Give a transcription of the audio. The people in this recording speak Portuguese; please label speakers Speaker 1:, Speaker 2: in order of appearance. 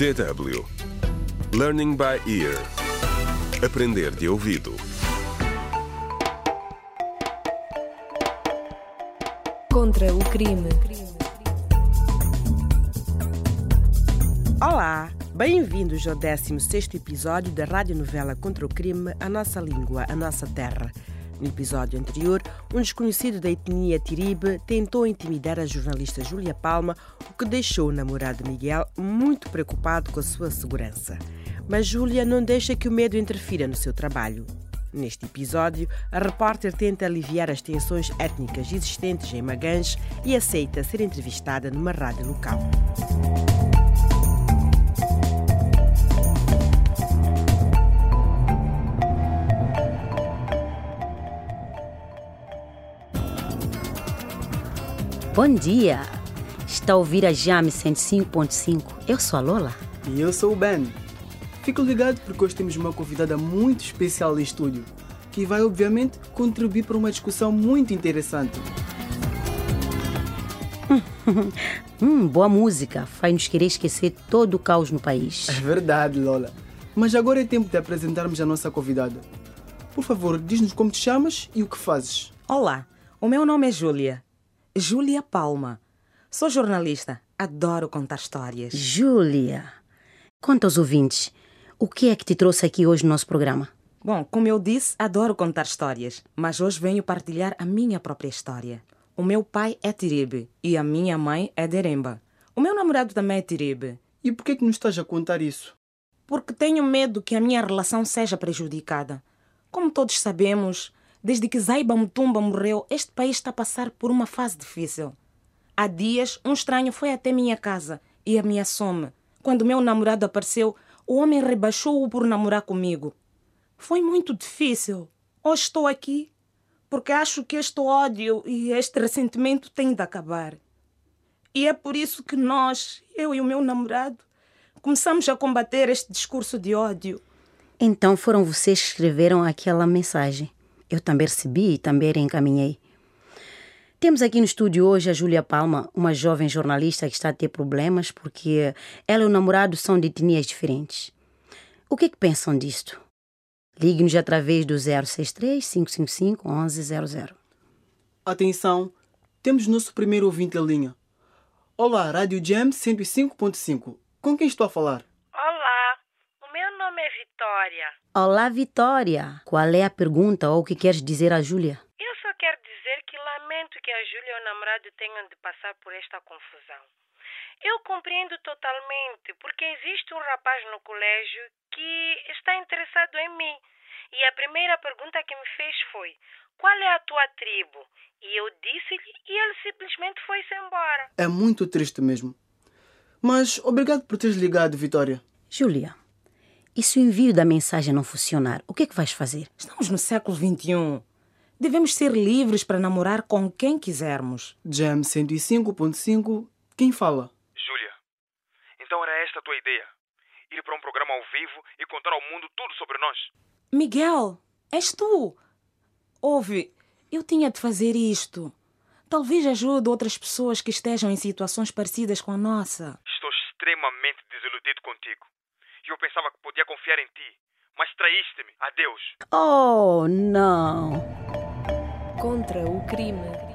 Speaker 1: DW Learning by Ear Aprender de ouvido
Speaker 2: Contra o crime.
Speaker 3: Olá, bem-vindos ao 16º episódio da radionovela Contra o Crime, A Nossa Língua, A Nossa Terra. No episódio anterior, um desconhecido da etnia Tiribe tentou intimidar a jornalista Júlia Palma, o que deixou o namorado Miguel muito preocupado com a sua segurança. Mas Júlia não deixa que o medo interfira no seu trabalho. Neste episódio, a repórter tenta aliviar as tensões étnicas existentes em Magange e aceita ser entrevistada numa rádio local.
Speaker 4: Bom dia! Está a ouvir a Jame 105.5. Eu sou a Lola.
Speaker 5: E eu sou o Ben. Fico ligado porque hoje temos uma convidada muito especial em estúdio, que vai obviamente contribuir para uma discussão muito interessante.
Speaker 4: Hum, boa música. Faz-nos querer esquecer todo o caos no país.
Speaker 5: É verdade, Lola. Mas agora é tempo de apresentarmos a nossa convidada. Por favor, diz-nos como te chamas e o que fazes.
Speaker 6: Olá, o meu nome é Júlia. Júlia Palma. Sou jornalista. Adoro contar histórias.
Speaker 4: Júlia, conta aos ouvintes. O que é que te trouxe aqui hoje no nosso programa?
Speaker 6: Bom, como eu disse, adoro contar histórias, mas hoje venho partilhar a minha própria história. O meu pai é Tiribe e a minha mãe é Deremba. O meu namorado também é Tiribe,
Speaker 5: E por que é que nos estás a contar isso?
Speaker 6: porque tenho medo que a minha relação seja prejudicada. Como todos sabemos, desde que Zaiba Mutumba morreu, este país está a passar por uma fase difícil. Há dias, um estranho foi até minha casa e ameaçou-me. Quando meu namorado apareceu, o homem rebaixou-o por namorar comigo. Foi muito difícil. Hoje estou aqui porque acho que este ódio e este ressentimento têm de acabar. E é por isso que nós, eu e o meu namorado, começamos a combater este discurso de ódio.
Speaker 4: Então foram vocês que escreveram aquela mensagem. Eu também recebi e também reencaminhei. Temos aqui no estúdio hoje a Júlia Palma, uma jovem jornalista que está a ter problemas porque ela e o namorado são de etnias diferentes. O que é que pensam disto? Ligue-nos através do 063 555 1100.
Speaker 5: Atenção, temos nosso primeiro ouvinte em linha. Olá, Rádio Jam 105.5. Com quem estou a falar?
Speaker 7: Olá, o meu nome é Vitória.
Speaker 4: Olá, Vitória. Qual é a pergunta ou o que queres dizer à Júlia?
Speaker 7: Eu só quero dizer que lamento que a Júlia e o namorado tenham de passar por esta confusão. Eu compreendo totalmente, porque existe um rapaz no colégio que está interessado em mim. E a primeira pergunta que me fez foi: Qual é a tua tribo? E eu disse-lhe e ele simplesmente foi-se embora.
Speaker 5: É muito triste mesmo. Mas obrigado por teres ligado, Vitória.
Speaker 4: Júlia, e se o envio da mensagem não funcionar, o que é que vais fazer?
Speaker 6: Estamos no século XXI. Devemos ser livres para namorar com quem quisermos.
Speaker 5: Jam 105.5. Quem fala?
Speaker 8: Júlia, então era esta a tua ideia? Ir para um programa ao vivo e contar ao mundo tudo sobre nós?
Speaker 6: Miguel, és tu. Ouve, eu tinha de fazer isto. Talvez ajude outras pessoas que estejam em situações parecidas com a nossa.
Speaker 8: Estou extremamente desiludido contigo. Eu pensava que podia confiar em ti, mas traíste-me. Adeus.
Speaker 4: Oh, não!
Speaker 2: Contra o crime.